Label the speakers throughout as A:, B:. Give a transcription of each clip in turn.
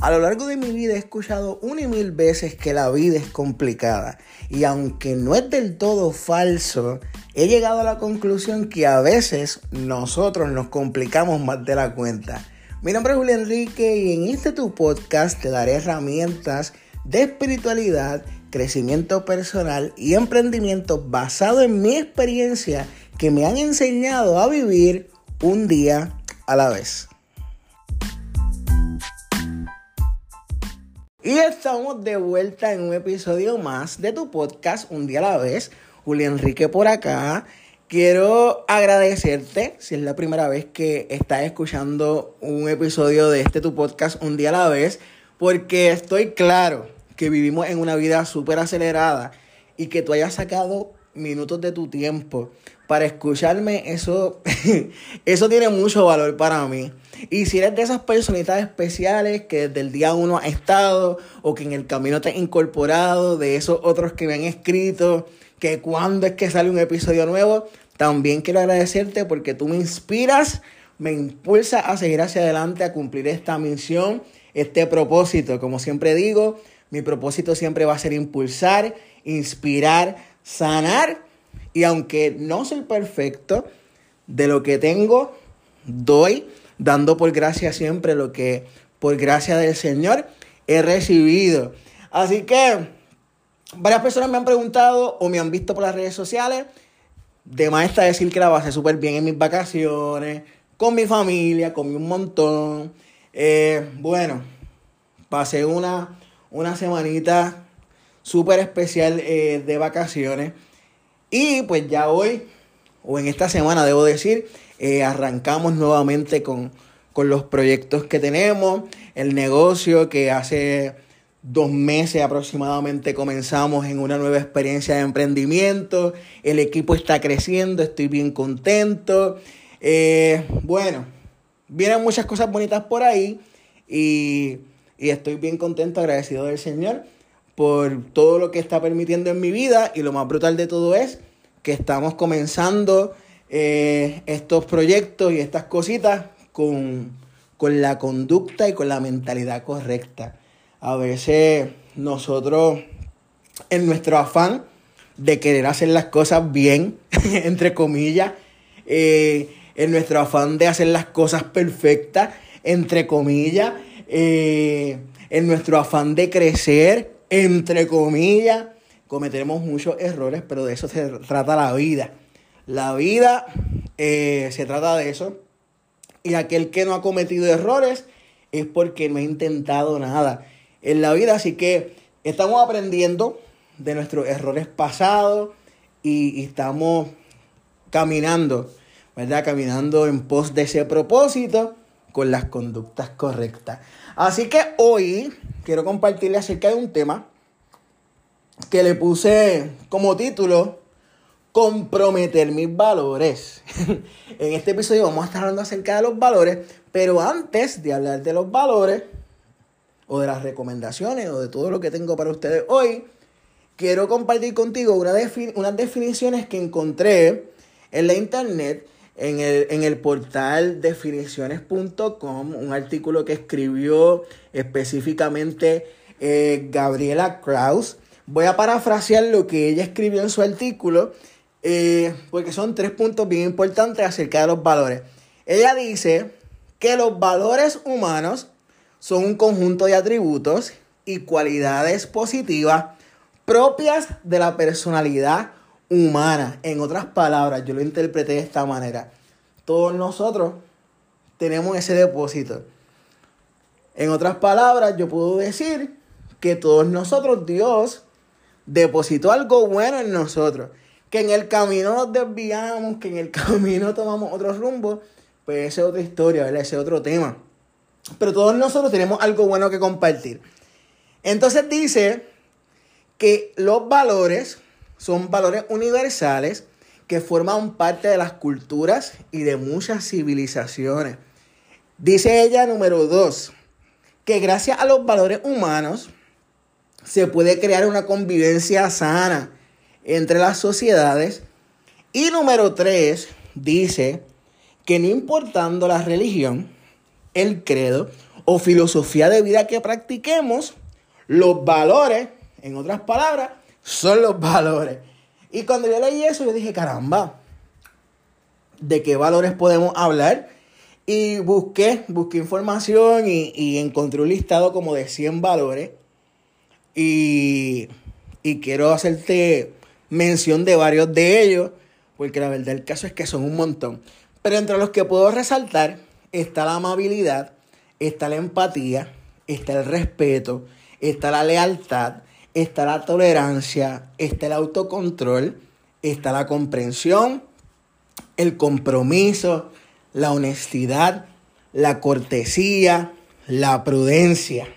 A: A lo largo de mi vida he escuchado una y mil veces que la vida es complicada y aunque no es del todo falso, he llegado a la conclusión que a veces nosotros nos complicamos más de la cuenta. Mi nombre es Julio Enrique y en este tu podcast te daré herramientas de espiritualidad, crecimiento personal y emprendimiento basado en mi experiencia que me han enseñado a vivir un día a la vez. Y estamos de vuelta en un episodio más de tu podcast Un día a la vez. Julio Enrique por acá. Quiero agradecerte si es la primera vez que estás escuchando un episodio de este tu podcast Un día a la vez, porque estoy claro que vivimos en una vida súper acelerada y que tú hayas sacado minutos de tu tiempo para escucharme, eso, eso tiene mucho valor para mí. Y si eres de esas personitas especiales que desde el día uno ha estado o que en el camino te has incorporado, de esos otros que me han escrito, que cuando es que sale un episodio nuevo, también quiero agradecerte porque tú me inspiras, me impulsa a seguir hacia adelante, a cumplir esta misión, este propósito. Como siempre digo, mi propósito siempre va a ser impulsar, inspirar, sanar. Y aunque no soy perfecto, de lo que tengo, doy dando por gracia siempre lo que por gracia del Señor he recibido. Así que varias personas me han preguntado o me han visto por las redes sociales. De está decir que la pasé súper bien en mis vacaciones, con mi familia, comí un montón. Eh, bueno, pasé una, una semanita súper especial eh, de vacaciones. Y pues ya hoy, o en esta semana debo decir, eh, arrancamos nuevamente con, los proyectos que tenemos, el negocio que hace dos meses aproximadamente comenzamos en una nueva experiencia de emprendimiento, el equipo está creciendo, estoy bien contento. Eh, bueno, vienen muchas cosas bonitas por ahí y, y estoy bien contento, agradecido del Señor por todo lo que está permitiendo en mi vida y lo más brutal de todo es que estamos comenzando eh, estos proyectos y estas cositas con, con la conducta y con la mentalidad correcta. A veces nosotros, en nuestro afán de querer hacer las cosas bien, entre comillas, eh, en nuestro afán de hacer las cosas perfectas, entre comillas, eh, en nuestro afán de crecer, entre comillas, cometemos muchos errores, pero de eso se trata la vida. La vida eh, se trata de eso. Y aquel que no ha cometido errores es porque no ha intentado nada en la vida. Así que estamos aprendiendo de nuestros errores pasados y, estamos caminando, ¿verdad? Caminando en pos de ese propósito con las conductas correctas. Así que hoy quiero compartirle acerca de un tema que le puse como título comprometer mis valores. en este episodio vamos a estar hablando acerca de los valores, pero antes de hablar de los valores o de las recomendaciones o de todo lo que tengo para ustedes hoy, quiero compartir contigo una unas definiciones que encontré en la internet, en el, en el portal definiciones.com, un artículo que escribió específicamente eh, Gabriela Kraus. Voy a parafrasear lo que ella escribió en su artículo eh, porque son tres puntos bien importantes acerca de los valores. Ella dice que los valores humanos son un conjunto de atributos y cualidades positivas propias de la personalidad humana. En otras palabras, yo lo interpreté de esta manera. Todos nosotros tenemos ese depósito. En otras palabras, yo puedo decir que todos nosotros, Dios, depositó algo bueno en nosotros que en el camino nos desviamos, que en el camino tomamos otro rumbo, pues esa es otra historia, ¿verdad? Ese es otro tema. Pero todos nosotros tenemos algo bueno que compartir. Entonces dice que los valores son valores universales que forman parte de las culturas y de muchas civilizaciones. Dice ella número dos, que gracias a los valores humanos se puede crear una convivencia sana entre las sociedades. Y número tres, dice que no importando la religión, el credo o filosofía de vida que practiquemos, los valores, en otras palabras, son los valores. Y cuando yo leí eso, yo dije, caramba, ¿de qué valores podemos hablar? Y busqué, busqué información y, y encontré un listado como de 100 valores. Y, y quiero hacerte mención de varios de ellos, porque la verdad el caso es que son un montón. Pero entre los que puedo resaltar está la amabilidad, está la empatía, está el respeto, está la lealtad, está la tolerancia, está el autocontrol, está la comprensión, el compromiso, la honestidad, la cortesía, la prudencia.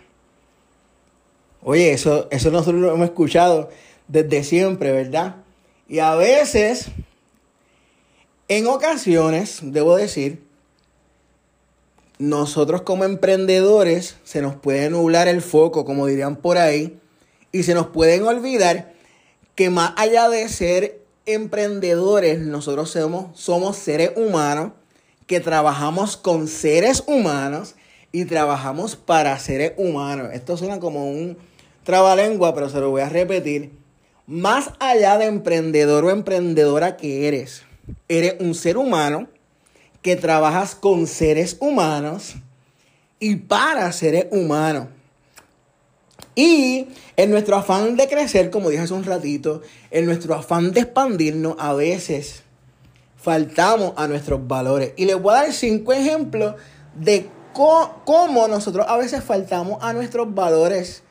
A: Oye, eso, eso nosotros lo hemos escuchado desde siempre, ¿verdad? Y a veces, en ocasiones, debo decir, nosotros como emprendedores se nos puede nublar el foco, como dirían por ahí, y se nos pueden olvidar que más allá de ser emprendedores, nosotros somos, seres humanos que trabajamos con seres humanos y trabajamos para seres humanos. Esto suena como un trabalengua, pero se lo voy a repetir. Más allá de emprendedor o emprendedora que eres, eres un ser humano que trabajas con seres humanos y para seres humanos. Y en nuestro afán de crecer, como dije hace un ratito, en nuestro afán de expandirnos, a veces faltamos a nuestros valores. Y les voy a dar cinco ejemplos de cómo nosotros a veces faltamos a nuestros valores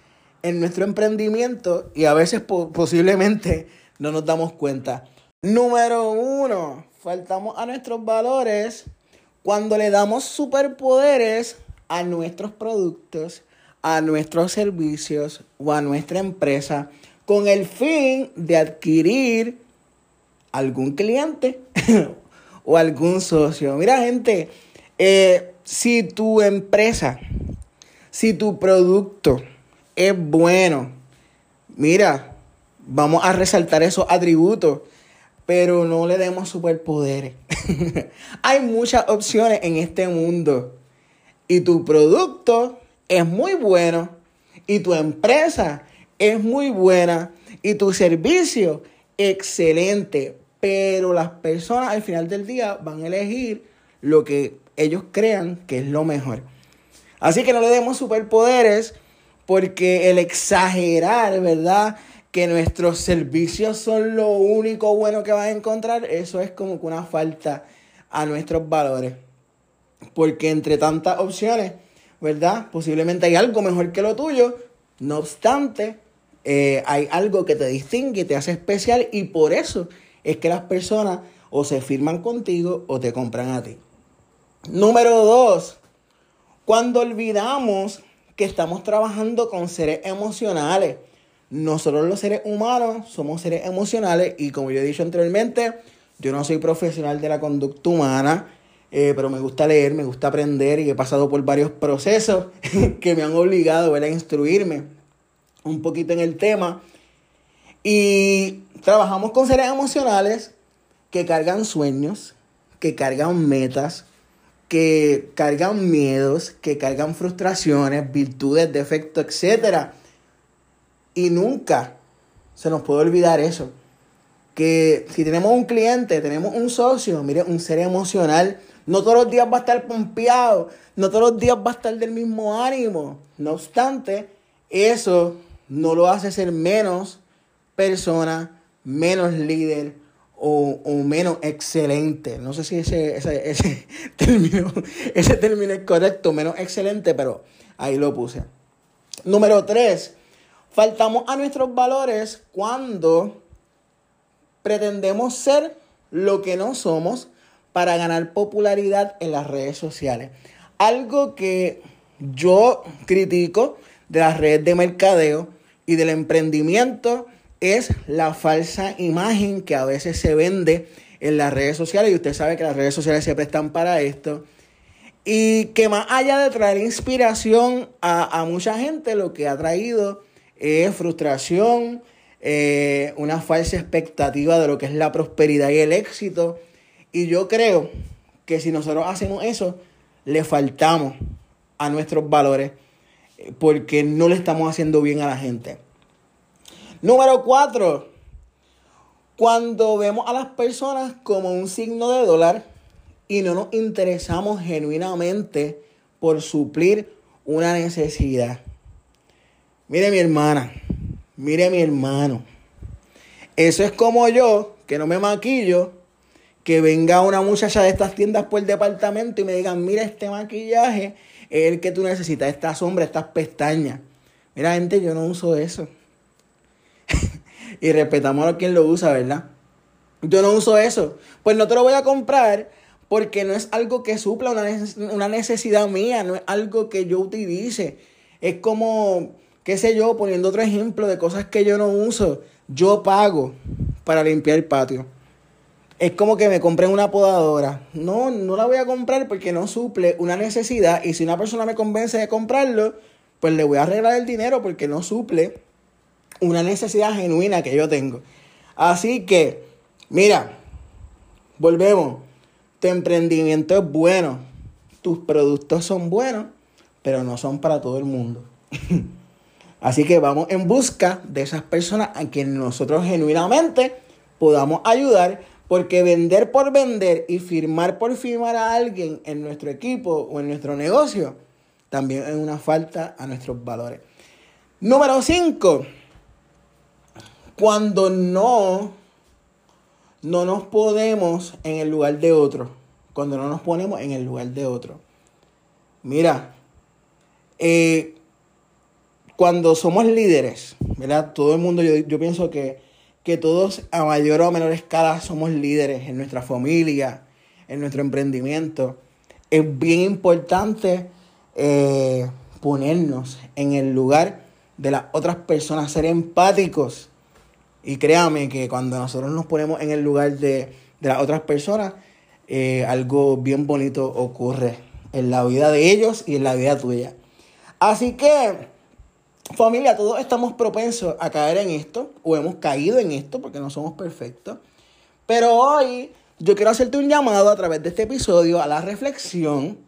A: en nuestro emprendimiento y a veces posiblemente no nos damos cuenta. Número uno, faltamos a nuestros valores cuando le damos superpoderes a nuestros productos a nuestros servicios o a nuestra empresa con el fin de adquirir algún cliente o algún socio. Mira gente, eh, si tu empresa, si tu producto es bueno, mira, vamos a resaltar esos atributos, pero no le demos superpoderes. Hay muchas opciones en este mundo y tu producto es muy bueno y tu empresa es muy buena y tu servicio excelente, pero las personas al final del día van a elegir lo que ellos crean que es lo mejor. Así que no le demos superpoderes porque el exagerar, ¿verdad? Que nuestros servicios son lo único bueno que vas a encontrar, eso es como que una falta a nuestros valores. Porque entre tantas opciones, ¿verdad? Posiblemente hay algo mejor que lo tuyo, no obstante, eh, hay algo que te distingue, te hace especial y por eso es que las personas o se firman contigo o te compran a ti. Número dos, cuando olvidamos que estamos trabajando con seres emocionales. Nosotros los seres humanos somos seres emocionales y como yo he dicho anteriormente, yo no soy profesional de la conducta humana. Eh, pero me gusta leer, me gusta aprender y he pasado por varios procesos que me han obligado a instruirme un poquito en el tema. Y trabajamos con seres emocionales que cargan sueños, que cargan metas, que cargan miedos, que cargan frustraciones, virtudes, defectos, etc. Y nunca se nos puede olvidar eso. Que si tenemos un cliente, tenemos un socio, mire, un ser emocional, no todos los días va a estar pompeado, no todos los días va a estar del mismo ánimo. No obstante, eso no lo hace ser menos persona, menos líder o, menos excelente. No sé si ese, ese, término, ese término es correcto, menos excelente, pero ahí lo puse. Número tres, faltamos a nuestros valores cuando pretendemos ser lo que no somos para ganar popularidad en las redes sociales. Algo que yo critico de las redes de mercadeo y del emprendimiento es la falsa imagen que a veces se vende en las redes sociales y usted sabe que las redes sociales siempre están para esto. Y que más allá de traer inspiración a, mucha gente, lo que ha traído es frustración, eh, una falsa expectativa de lo que es la prosperidad y el éxito y yo creo que si nosotros hacemos eso, le faltamos a nuestros valores eh, porque no le estamos haciendo bien a la gente. Número cuatro, cuando vemos a las personas como un signo de dólar y no nos interesamos genuinamente por suplir una necesidad. Mire mi hermana, mire mi hermano. Eso es como yo, que no me maquillo, que venga una muchacha de estas tiendas por el departamento y me digan, mira este maquillaje, es el que tú necesitas, esta sombra, estas pestañas. Mira, gente, yo no uso eso. y respetamos a quien lo usa, ¿verdad? Yo no uso eso. Pues no te lo voy a comprar porque no es algo que supla una necesidad mía, no es algo que yo utilice. Es como qué sé yo, poniendo otro ejemplo de cosas que yo no uso, yo pago para limpiar el patio. Es como que me compré una podadora. No, no la voy a comprar porque no suple una necesidad. Y si una persona me convence de comprarlo, pues le voy a arreglar el dinero porque no suple una necesidad genuina que yo tengo. Así que, mira, volvemos. Tu emprendimiento es bueno. Tus productos son buenos, pero no son para todo el mundo. Así que vamos en busca de esas personas a quienes nosotros genuinamente podamos ayudar, porque vender por vender y firmar por firmar a alguien en nuestro equipo o en nuestro negocio también es una falta a nuestros valores. Número 5. Cuando no, no nos ponemos en el lugar de otro. Cuando no nos ponemos en el lugar de otro. Mira, eh, cuando somos líderes, ¿verdad? Todo el mundo, yo, pienso que, que todos a mayor o menor escala somos líderes en nuestra familia, en nuestro emprendimiento. Es bien importante eh, ponernos en el lugar de las otras personas, ser empáticos. Y créame que cuando nosotros nos ponemos en el lugar de, las otras personas, eh, algo bien bonito ocurre en la vida de ellos y en la vida tuya. Así que Familia, todos estamos propensos a caer en esto, o hemos caído en esto, porque no somos perfectos. Pero hoy yo quiero hacerte un llamado a través de este episodio a la reflexión.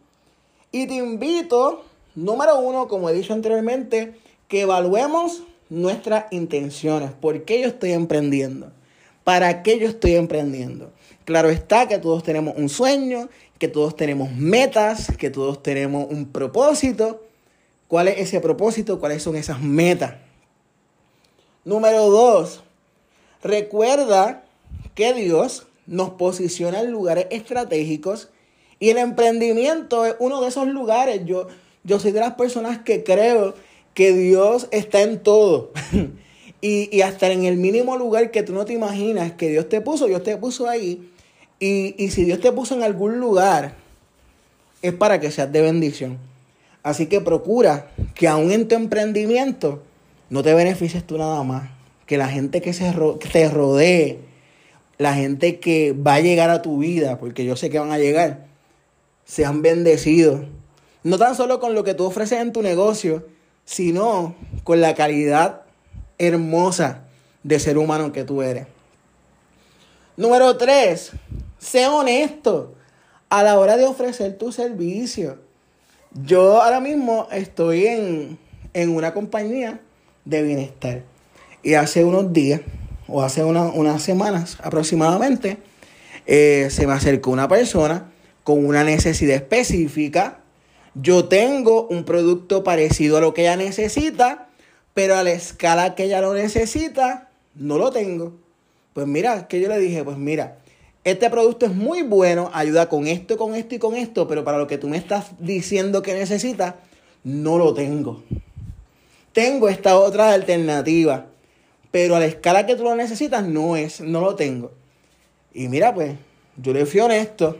A: Y te invito, número uno, como he dicho anteriormente, que evaluemos nuestras intenciones. ¿Por qué yo estoy emprendiendo? ¿Para qué yo estoy emprendiendo? Claro está que todos tenemos un sueño, que todos tenemos metas, que todos tenemos un propósito. ¿Cuál es ese propósito? ¿Cuáles son esas metas? Número dos, recuerda que Dios nos posiciona en lugares estratégicos y el emprendimiento es uno de esos lugares. Yo, yo soy de las personas que creo que Dios está en todo. y, hasta en el mínimo lugar que tú no te imaginas que Dios te puso, Dios te puso ahí. Y, y si Dios te puso en algún lugar, es para que seas de bendición. Así que procura que aún en tu emprendimiento no te beneficies tú nada más. Que la gente que, se te rodee, la gente que va a llegar a tu vida, porque yo sé que van a llegar, sean bendecidos. No tan solo con lo que tú ofreces en tu negocio, sino con la calidad hermosa de ser humano que tú eres. Número tres, sé honesto a la hora de ofrecer tu servicio. Yo ahora mismo estoy en, una compañía de bienestar. Y hace unos días, o hace unas semanas aproximadamente, eh, se me acercó una persona con una necesidad específica. Yo tengo un producto parecido a lo que ella necesita, pero a la escala que ella lo necesita, no lo tengo. Pues mira, que yo le dije, pues mira, este producto es muy bueno, ayuda con esto, con esto y con esto, pero para lo que tú me estás diciendo que necesitas, no lo tengo. Tengo esta otra alternativa, pero a la escala que tú lo necesitas no es, no lo tengo. Y mira, pues, yo le fui honesto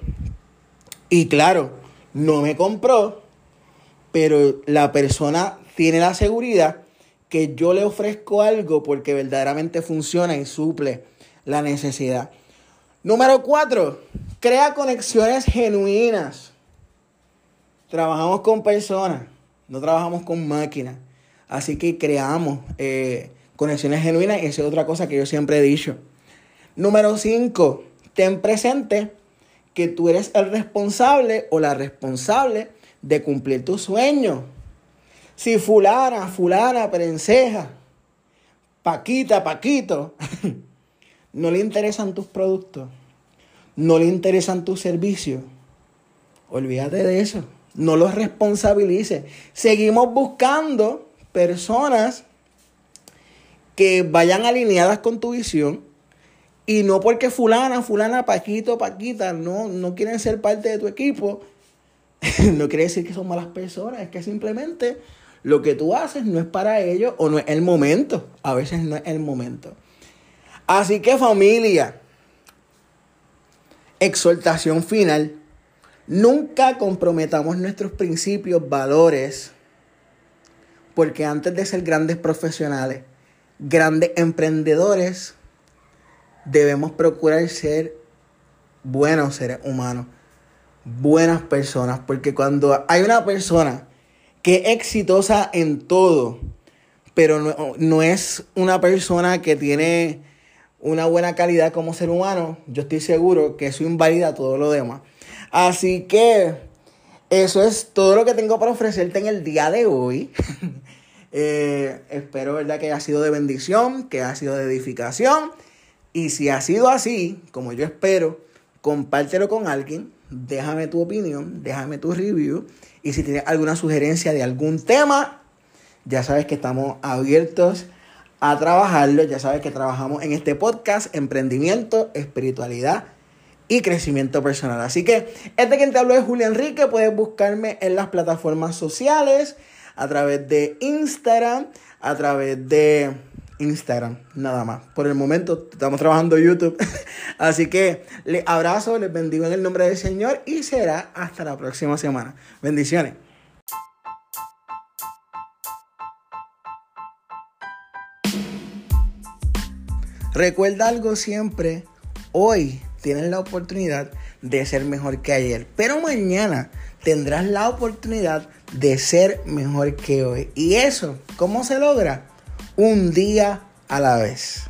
A: y claro, no me compró, pero la persona tiene la seguridad que yo le ofrezco algo porque verdaderamente funciona y suple la necesidad. Número cuatro, crea conexiones genuinas. Trabajamos con personas, no trabajamos con máquinas. Así que creamos eh, conexiones genuinas y esa es otra cosa que yo siempre he dicho. Número cinco, ten presente que tú eres el responsable o la responsable de cumplir tu sueño. Si fulana, fulana, prenseja, paquita, paquito, no le interesan tus productos, no le interesan tus servicios, olvídate de eso. No los responsabilices. Seguimos buscando personas que vayan alineadas con tu visión. Y no porque fulana, fulana, paquito, paquita, no, no quieren ser parte de tu equipo. no quiere decir que son malas personas. Es que simplemente lo que tú haces no es para ellos o no es el momento. A veces no es el momento. Así que familia, exhortación final. Nunca comprometamos nuestros principios, valores, porque antes de ser grandes profesionales, grandes emprendedores, debemos procurar ser buenos seres humanos, buenas personas, porque cuando hay una persona que es exitosa en todo, pero no, no es una persona que tiene una buena calidad como ser humano, yo estoy seguro que eso invalida todo lo demás. Así que eso es todo lo que tengo para ofrecerte en el día de hoy. Eh, espero ¿verdad? que haya sido de bendición, que haya sido de edificación. Y si ha sido así, como yo espero, compártelo con alguien, déjame tu opinión, déjame tu review. Y si tienes alguna sugerencia de algún tema, ya sabes que estamos abiertos a trabajarlo. Ya sabes que trabajamos en este podcast, emprendimiento, espiritualidad y crecimiento personal. Así que este quien te habló es Julio Enrique. Puedes buscarme en las plataformas sociales, a través de Instagram, a través de Instagram, nada más. Por el momento estamos trabajando YouTube. Así que les abrazo, les bendigo en el nombre del Señor y será hasta la próxima semana. Bendiciones. Recuerda algo siempre, hoy tienes la oportunidad de ser mejor que ayer, pero mañana tendrás la oportunidad de ser mejor que hoy. ¿Y eso cómo se logra? Un día a la vez.